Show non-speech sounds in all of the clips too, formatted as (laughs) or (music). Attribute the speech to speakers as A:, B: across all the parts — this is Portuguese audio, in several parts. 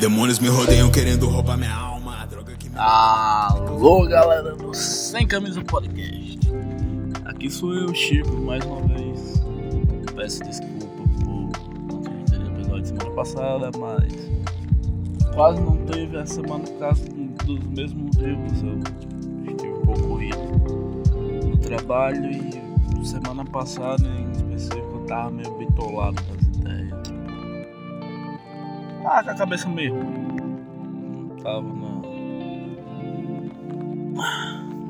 A: Demônios me rodeiam querendo roubar minha alma. Me.
B: Alô, galera do Sem Camisa Podcast. Aqui sou eu, Chico, mais uma vez. Peço desculpa por não ter episódio semana passada, mas quase não teve a semana por causa dos mesmos motivos. Eu estive um pouco corrido no trabalho e semana passada em específico eu tava meio bitolado ideias. Ah, com a cabeça meio ruim. Não tava na.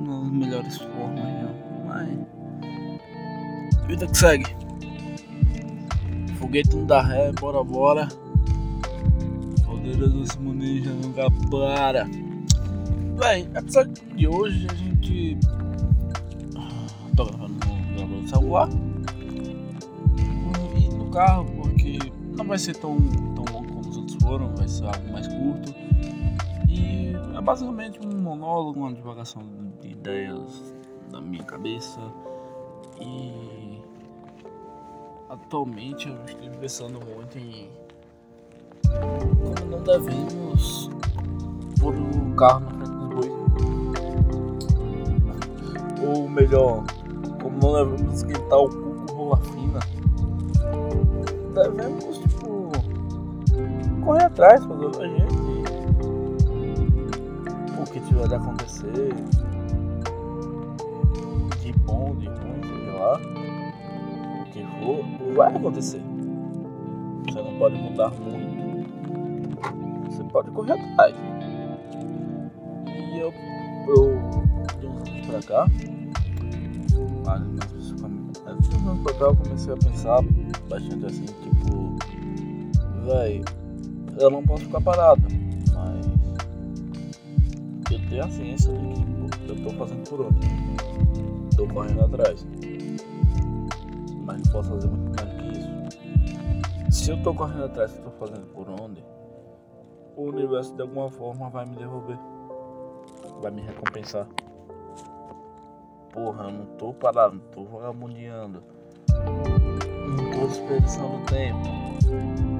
B: nas melhores formas, não. Mas. Vida que segue. Foguete não dá ré, bora bora. Poderoso Simone ninja nunca para. Bem, episódio de hoje a gente. Tô gravando no celular. E no carro, porque não vai ser tão, foram, vai ser algo mais curto. E é basicamente um monólogo, uma divagação de ideias da minha cabeça. E atualmente eu estou pensando muito em como não devemos pôr o carro na frente dos bois. Ou melhor, como não devemos esquentar o cu com rola fina. Devemos, correr atrás, fazer a gente. O que tiver de acontecer. De bom, de ruim, sei lá. O que for, vai acontecer. Você não pode mudar muito. Você pode correr atrás. E eu, eu de uns anos pra cá, mais especificamente, é, de uns anos pra cá eu comecei a pensar bastante assim, tipo, véi, eu não posso ficar parado, mas eu tenho a ciência de que eu tô fazendo por onde? Tô correndo atrás. Mas não posso fazer muito mais que isso. Se eu tô correndo atrás, se eu tô fazendo por onde, o universo de alguma forma vai me devolver. Vai me recompensar. Porra, eu não tô parado, não tô vagabundeando. Não tô desperdiçando tempo.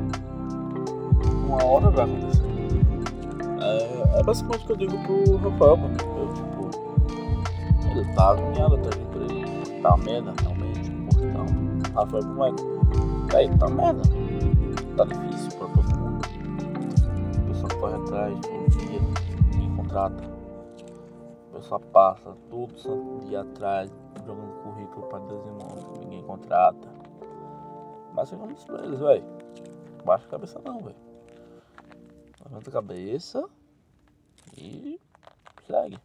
B: Uma hora vai acontecer. É, é basicamente o que eu digo pro Rafael, porque eu, tipo, ele tá agoniado até de emprego. Tá merda, realmente, portão. Rafael, como é que. Aí, tá merda. Tá difícil pra todo mundo. O pessoal corre atrás, dia, ninguém contrata. O pessoal passa todo santo dia atrás, jogando currículo pra Deus ninguém contrata. Mas eu não pra eles, velho. Baixa a cabeça não, velho. Levanta a cabeça e segue.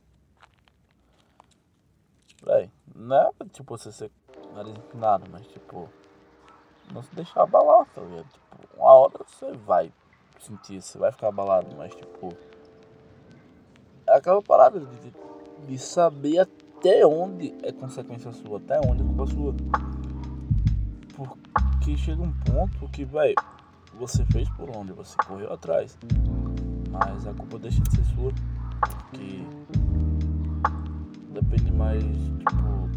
B: Véi, não é tipo você ser nariz empinado, mas tipo, não se deixar abalar, tá ligado? Tipo, uma hora você vai sentir, você vai ficar abalado, mas tipo, é aquela parada de, de saber até onde é consequência sua, até onde é culpa sua. Porque chega um ponto que, vai você fez por onde, você correu atrás, mas a culpa deixa de ser sua, que depende mais, tipo,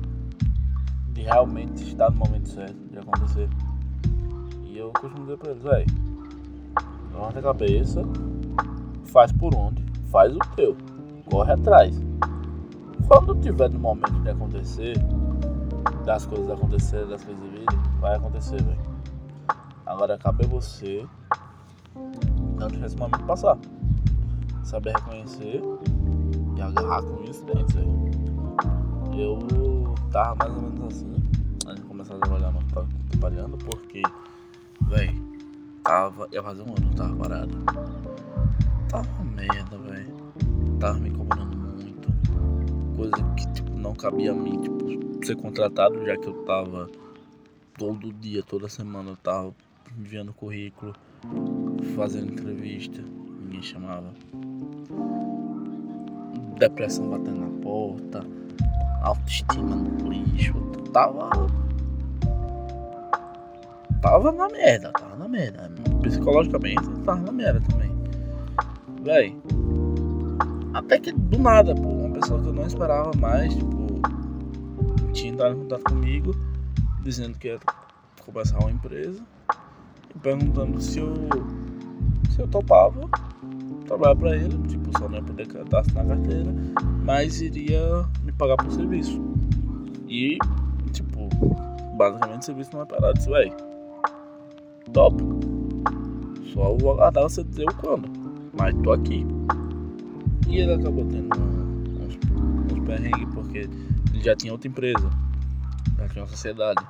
B: de realmente estar no momento certo, de acontecer. E eu costumo dizer pra eles, véi, levanta a cabeça, faz por onde, faz o teu, corre atrás. Quando tiver no momento de acontecer, das coisas acontecerem, das coisas virem, vai acontecer, velho. Agora cabe a você não deixar esse momento passar. Saber reconhecer e agarrar com isso dentro. Eu tava mais ou menos assim, antes de começar a trabalhar no trabalhando, porque, velho, tava. Ia fazer um ano, tava parado. Tava uma merda, velho. Tava me incomodando muito. Coisa que, tipo, não cabia a mim, tipo, ser contratado, já que eu tava todo dia, toda semana eu tava enviando currículo, fazendo entrevista, ninguém chamava. Depressão batendo na porta, autoestima no lixo, tava. Tava na merda, tava na merda. Psicologicamente tava na merda também. Véi. Até que do nada, pô, uma pessoa que eu não esperava mais, tipo, tinha entrado em contato comigo, dizendo que ia começar uma empresa perguntando se eu se eu topava trabalhar pra ele, tipo, só não ia poder assinar na carteira, mas iria me pagar por serviço. E, tipo, basicamente o serviço não é parado. Disse, véi, top. Só vou aguardar você dizer o quando. Mas tô aqui. E ele acabou tendo uns, uns perrengues porque ele já tinha outra empresa. Já tinha uma sociedade.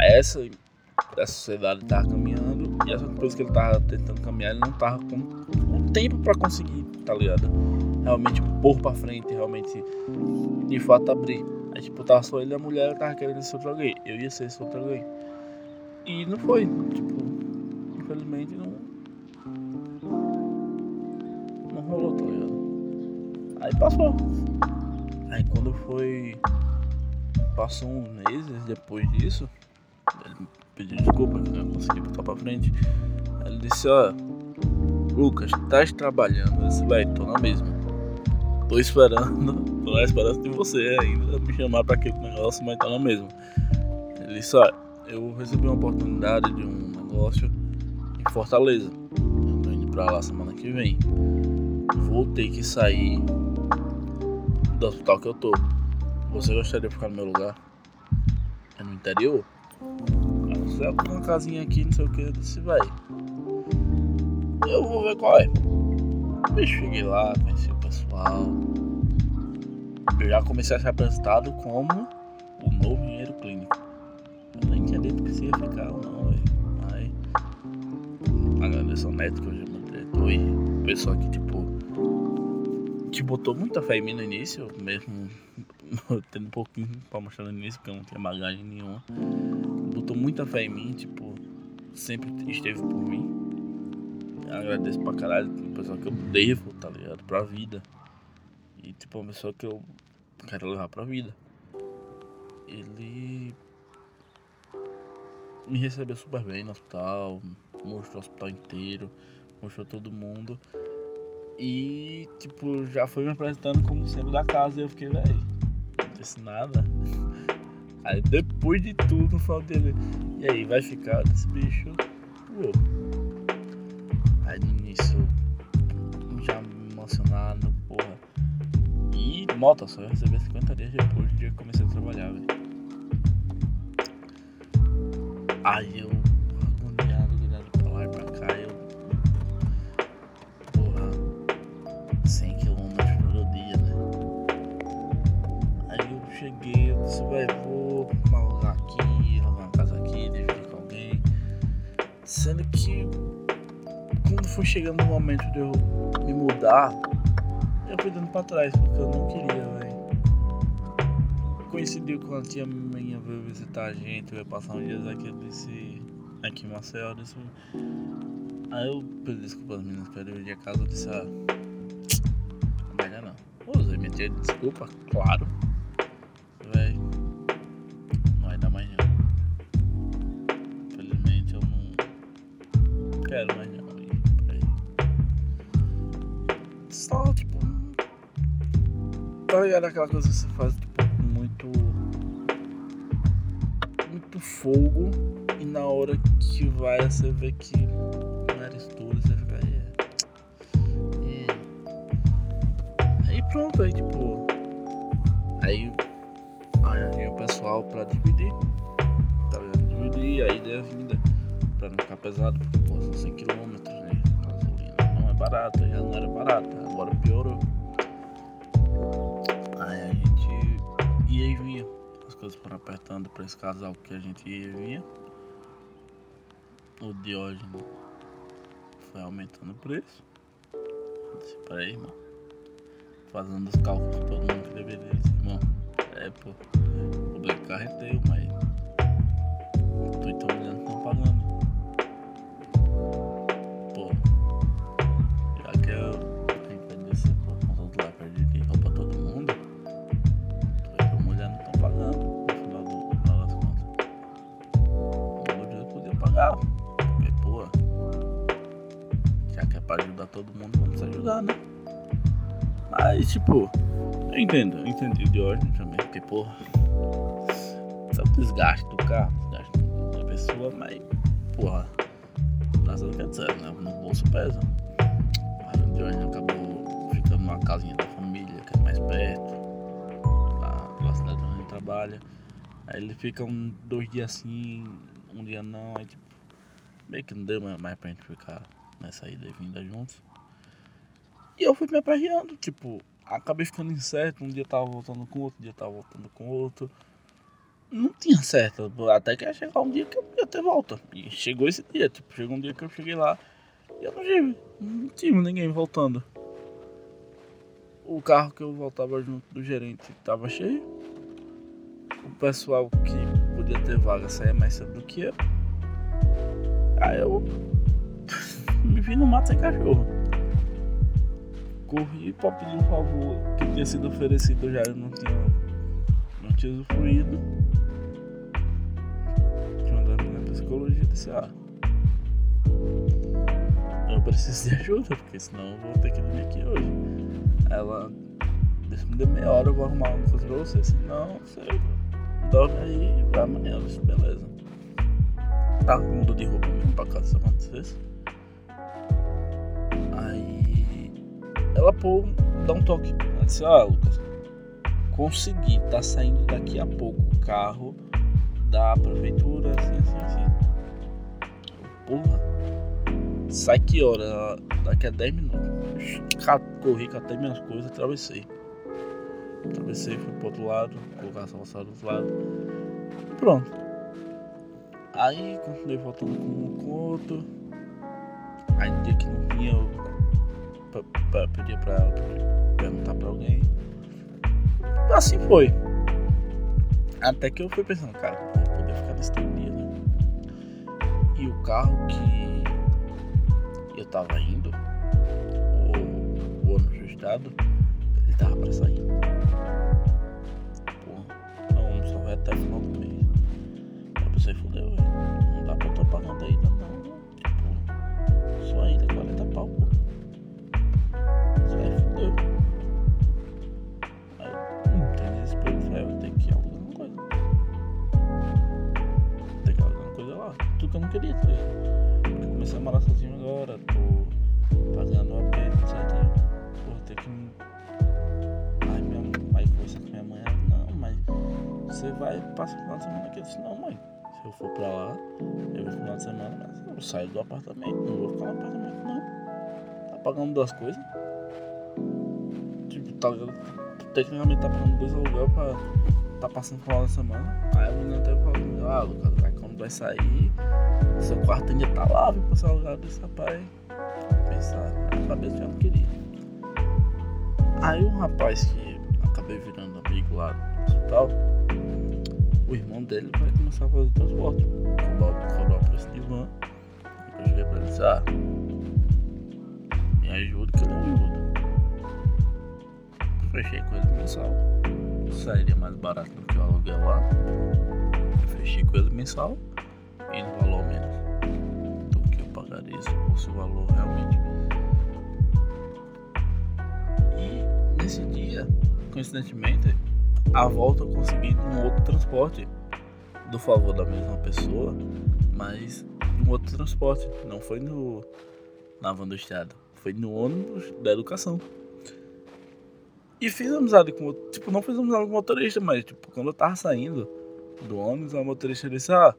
B: Essa, essa sociedade tava caminhando e essa coisa que ele tava tentando caminhar, ele não tava com o tempo pra conseguir, tá ligado? Realmente pôr pra frente, realmente de fato abrir. Aí tipo, tava só ele e a mulher, eu tava querendo ser outro alguém. Eu ia ser esse outro alguém. E não foi, tipo, infelizmente não. Não rolou, tá ligado? Aí passou. Aí quando foi. Passou uns meses depois disso, pediu desculpa não consegui botar pra frente. Ele disse, ó, Lucas, estás trabalhando? Eu disse, vai, tô na mesma. Tô esperando, (laughs) tô na esperança de você ainda me chamar pra aquele negócio, mas tô na mesma. Ele disse, ó, eu recebi uma oportunidade de um negócio em Fortaleza. Eu tô indo pra lá semana que vem. Vou ter que sair do hospital que eu tô. Você gostaria de ficar no meu lugar? É no interior? Aí é uma casinha aqui, não sei o que, eu disse, vai. Eu vou ver qual é. Bicho, cheguei lá, conheci o pessoal. Eu já comecei a ser apresentado como o novo engenheiro clínico. Eu nem tinha dito que se ia ficar ou não, velho. Mas agradeço ao neto que hoje é meu diretor e o pessoal que, tipo, que botou muita fé em mim no início, mesmo tendo um pouquinho pra mostrar no início, porque eu não tinha bagagem nenhuma. Botou muita fé em mim, tipo, sempre esteve por mim. Eu agradeço pra caralho, uma pessoa que eu devo, tá ligado? Pra vida. E tipo, uma pessoa que eu quero levar pra vida. Ele me recebeu super bem no hospital, mostrou o hospital inteiro, mostrou todo mundo. E, tipo, já foi me apresentando como sendo da casa e eu fiquei, velho, disse nada. Aí depois de tudo, falo dele, e aí, vai ficar desse bicho? Pô. Aí no início, já emocionado, porra. E nota, só eu recebi 50 dias depois do dia que comecei a trabalhar, velho. Aí eu, Sendo que, quando foi chegando o momento de eu me mudar, eu fui dando pra trás, porque eu não queria, velho. Coincidiu com a tia minha veio visitar a gente, veio passar uns dias aqui, eu disse, aqui em Marcel, eu disse, aí eu pedi desculpa às meninas dividir a casa, eu disse, ah, dar não. Usei minha tia de desculpa, claro, quero mais não. Só, tipo, tá ligado aquela coisa que você faz, tipo, muito. muito fogo e na hora que vai você vê que não era isso tudo, você fica aí. É. Aí pronto, aí tipo. Aí. Aí o pessoal pra dividir. Tá ligado? Dividir, aí deu a vinda. Pra não ficar pesado, porque pô, são 100 km, né? Gasolina não é barata, já não era barata, agora piorou. Aí a gente ia e vinha. As coisas foram apertando pra esse casal que a gente ia e vinha. O Diógenes foi aumentando o preço. Eu disse, peraí, irmão. Fazendo os cálculos todo mundo que deveria. Irmão, é, pô. O Black Car é teu, mas. Mas, tipo. Eu entendo, eu entendi de ordem também. Porque, porra. Sabe o desgaste do carro, desgaste da pessoa, mas. Porra. Nossa, quer dizer, né? No bolso pesa. Aí um Johnny acabou ficando numa casinha da família, que é mais perto, lá da cidade onde ele trabalha. Aí ele fica um, dois dias assim, um dia não, aí tipo, meio que não deu mais pra gente ficar nessa ida e vinda juntos. E eu fui me aperreando, tipo, acabei ficando incerto, um dia tava voltando com outro, um dia tava voltando com outro. Não tinha certo, até que ia chegar um dia que eu ia ter volta. E chegou esse dia, tipo, chegou um dia que eu cheguei lá e eu não tive, não tive ninguém voltando. O carro que eu voltava junto do gerente tava cheio. O pessoal que podia ter vaga saía mais cedo do que eu. Aí eu (laughs) me vi no mato sem cachorro. Corri pra pedir um favor que tinha sido oferecido já, eu não tinha, não tinha usufruído. Uma das minhas psicologia disse, ah, eu preciso de ajuda, porque senão eu vou ter que dormir aqui hoje. Ela disse, me dê meia hora, eu vou arrumar uma coisa pra você, senão você dorme aí vai amanhã, eu disse, beleza. Tava com mundo de roupa mesmo pra caso isso acontecesse. Ela pô, dá um toque. Ela disse, ah Lucas, consegui, tá saindo daqui a pouco o carro da prefeitura, assim, assim, assim. Porra, sai que hora? Daqui a 10 minutos. Corri, catei minhas coisas, atravessei. Atravessei, fui pro outro lado, colocar a salvação do outro lado. Pronto. Aí continuei voltando com com outro. Aí no dia que não tinha, eu pedia pra ela perguntar pra alguém. Assim foi. Até que eu fui pensando, cara, vou poder ficar nesse dia, né? E o carro que eu tava indo, o, o registrado, ele tava pra sair. Pô, não, só vai até o final do mês. Aí pensei, fudeu. Não dá pra eu tô pagando ainda não. Tipo, só ainda 40 pau, pô. Eu não queria, ligado? Porque eu comecei a morar sozinho agora, tô pagando AP, etc. Pô, tem que. Aí minha mãe conversar com minha mãe, ela, não, mas você vai passar o final de semana aqui. Eu disse, não, mãe. Se eu for pra lá, eu vou final de semana, mas eu saio do apartamento. Não vou ficar no apartamento, não. Tá pagando duas coisas. Tipo, tá, tecnicamente tá pagando dois aluguel pra tá passando final de semana. Aí a menina até falou, ah, Lucas, vai vai sair, seu quarto ainda tá lá, vem passar o lugar desse rapaz. Pensar, cabeça já não queria. Aí um rapaz que acabei virando amigo lá no hospital, o irmão dele vai começar a fazer transporte. Cobrar, cobrar o preço de van. Eu cheguei pra ele e disse, ah, me ajuda que eu não ajudo. Fechei com ele mensal. Sairia mais barato do que o aluguel lá. Fechei com ele mensal e no valor menos do que eu pagaria se fosse o valor realmente. E nesse dia, coincidentemente, a volta eu consegui num outro transporte do favor da mesma pessoa, mas num outro transporte. Não foi no na van do estado, foi no ônibus da educação. E fiz amizade com tipo, não fiz amizade com o motorista, mas tipo, quando eu tava saindo do ônibus, a motorista disse, ah,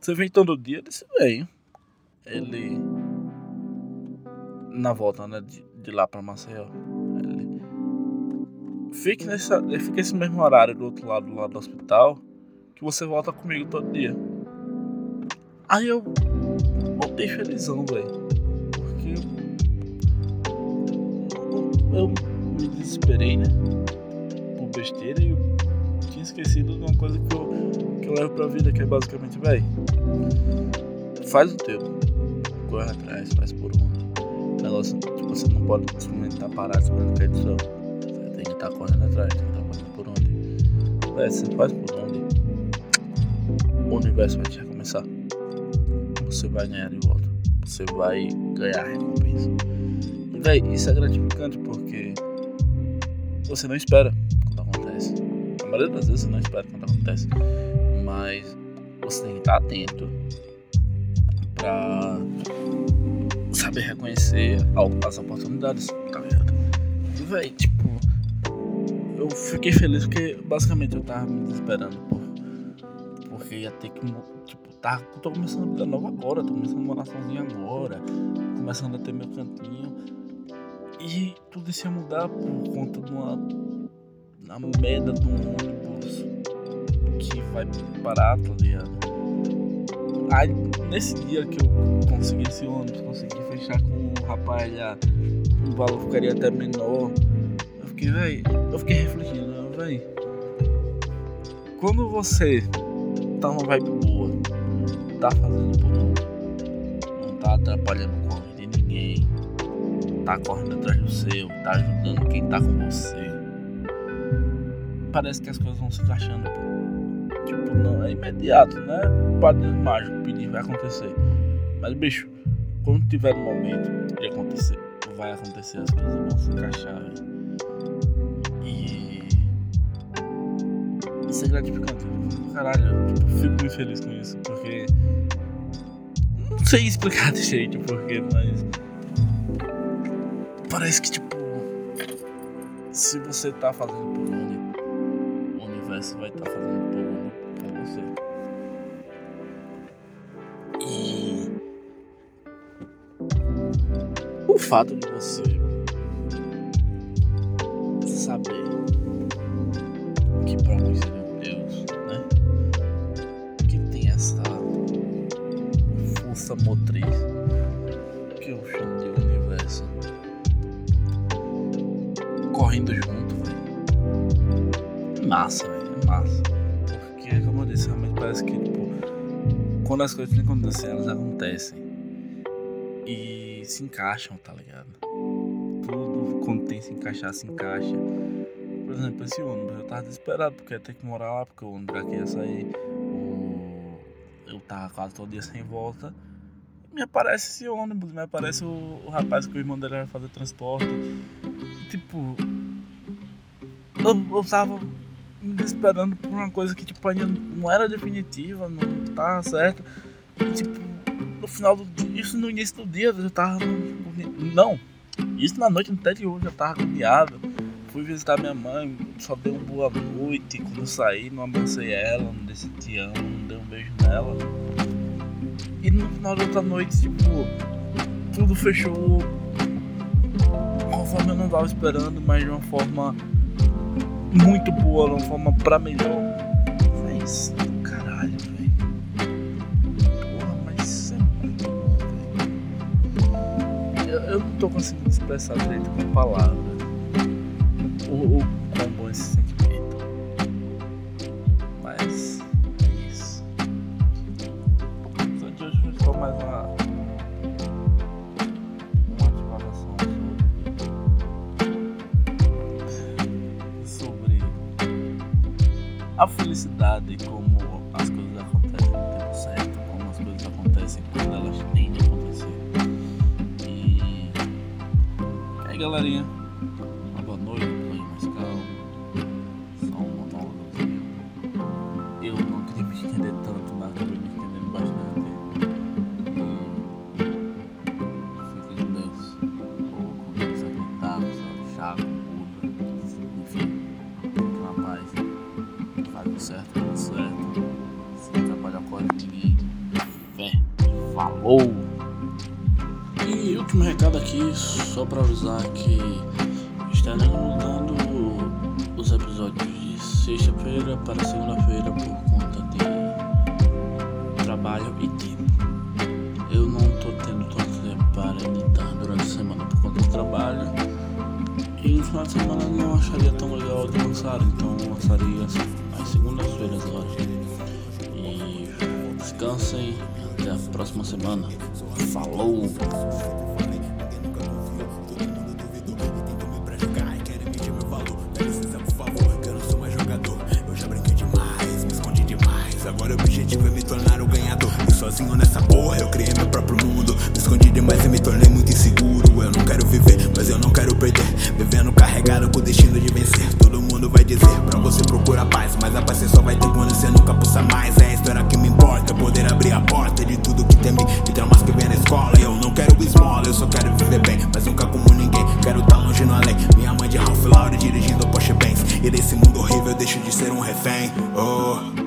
B: você vem todo dia? Eu disse, venho. Ele na volta, né, de, de lá pra Maceió. Ele fique nessa, fica esse mesmo horário do outro lado, do lado do hospital, que você volta comigo todo dia. Aí eu voltei felizão, velho. Porque eu, eu me desesperei, né? Por besteira e eu tinha esquecido de uma coisa que eu, que eu levo pra vida, que é basicamente, velho. Faz o teu. Corre atrás, faz por. O negócio, tipo, você não pode simplesmente estar parado esperando cair do céu. Você tem que estar correndo atrás, tem que estar fazendo por onde. Véi, você faz por onde. O universo vai te recomeçar. Você vai ganhar de volta. Você vai ganhar recompensa. E, véi, isso é gratificante porque você não espera maioria das vezes você não espera quando acontece. Mas você tem que estar atento pra saber reconhecer as oportunidades, tá ligado? E, véi, tipo, eu fiquei feliz porque basicamente eu tava me desesperando por, porque ia ter que, tipo, tá, tô começando a vida nova agora, tô começando a morar sozinho agora, começando a ter meu cantinho. E tudo isso ia mudar por conta de uma, uma merda de um ônibus que vai parar, tá ligado? Aí, nesse dia que eu consegui esse ônibus, consegui fechar com o rapaz já, o valor ficaria até menor. Eu fiquei, velho, eu fiquei refletindo, velho. Quando você tá numa vibe boa, tá fazendo por onde, não tá atrapalhando a vida de ninguém, tá correndo atrás do seu, tá ajudando quem tá com você. Parece que as coisas vão se encaixando. Tipo, não é imediato, né? Padre mágico pedir vai acontecer. Mas bicho, quando tiver no momento de acontecer, vai acontecer, as coisas vão se encaixar. E. Isso é gratificante. Caralho, tipo, fico muito feliz com isso, porque. Não sei explicar (laughs) de jeito porquê, mas. Parece que, tipo. Se você tá fazendo por onde, vai estar tá fazendo por você. E o fato de você saber que para nós seria Deus, né? Que tem essa força motriz que eu chamo de universo correndo junto, velho. Massa, velho, massa disse, realmente parece que, tipo, quando as coisas têm que acontecer, elas acontecem. E se encaixam, tá ligado? Tudo quando tem se encaixar, se encaixa. Por exemplo, esse ônibus, eu tava desesperado porque ia ter que morar lá, porque o ônibus aqui ia sair. Eu tava quase todo dia sem volta. Me aparece esse ônibus, me aparece o, o rapaz que o irmão dele vai fazer transporte. Tipo, eu, eu tava esperando por uma coisa que tipo, ainda não era definitiva, não tava certo. E, tipo, no final do dia, isso no início do dia eu já tava. Não, isso na noite anterior eu já tava agoniado. Fui visitar minha mãe, só dei uma boa noite. Quando eu saí, não abracei ela, não disse te amo, não dei um beijo nela. E no final da outra noite, tipo, tudo fechou conforme eu não tava esperando, mas de uma forma muito boa, uma forma pra melhor. Mas, caralho, velho. Porra, mas isso é muito bom, velho. Eu, eu, não tô conseguindo expressar direito com palavras o, o a felicidade, como as coisas acontecem no tempo certo, como as coisas acontecem quando elas têm de acontecer. E aí galerinha, Falou! E último recado aqui, só pra avisar que estaremos mudando os episódios de sexta-feira para segunda-feira por conta de trabalho e tempo. Eu não tô tendo tanto tempo para editar durante a semana por conta do trabalho. E no final de semana não acharia tão legal de lançar, então lançaria assim segundas-feiras agora. E descansem. A próxima semana. Falou!
A: Agora o objetivo é me tornar o ganhador. E sozinho nessa porra eu criei meu próprio mundo. Me escondi demais e me tornei muito inseguro. Eu não quero viver, mas eu não quero perder. Vivendo carregado com o destino de vencer. Mundo vai dizer pra você procurar paz. Mas a paz você só vai ter quando você nunca pulsa mais. É a história que me importa. Poder abrir a porta de tudo que tem mim. E traumas que vem na escola. Eu não quero esmola. Eu só quero viver bem, mas nunca como ninguém. Quero tá longe no além. Minha mãe de Ralph Lauren dirigindo Porsche Benz. E desse mundo horrível eu deixo de ser um refém. Oh.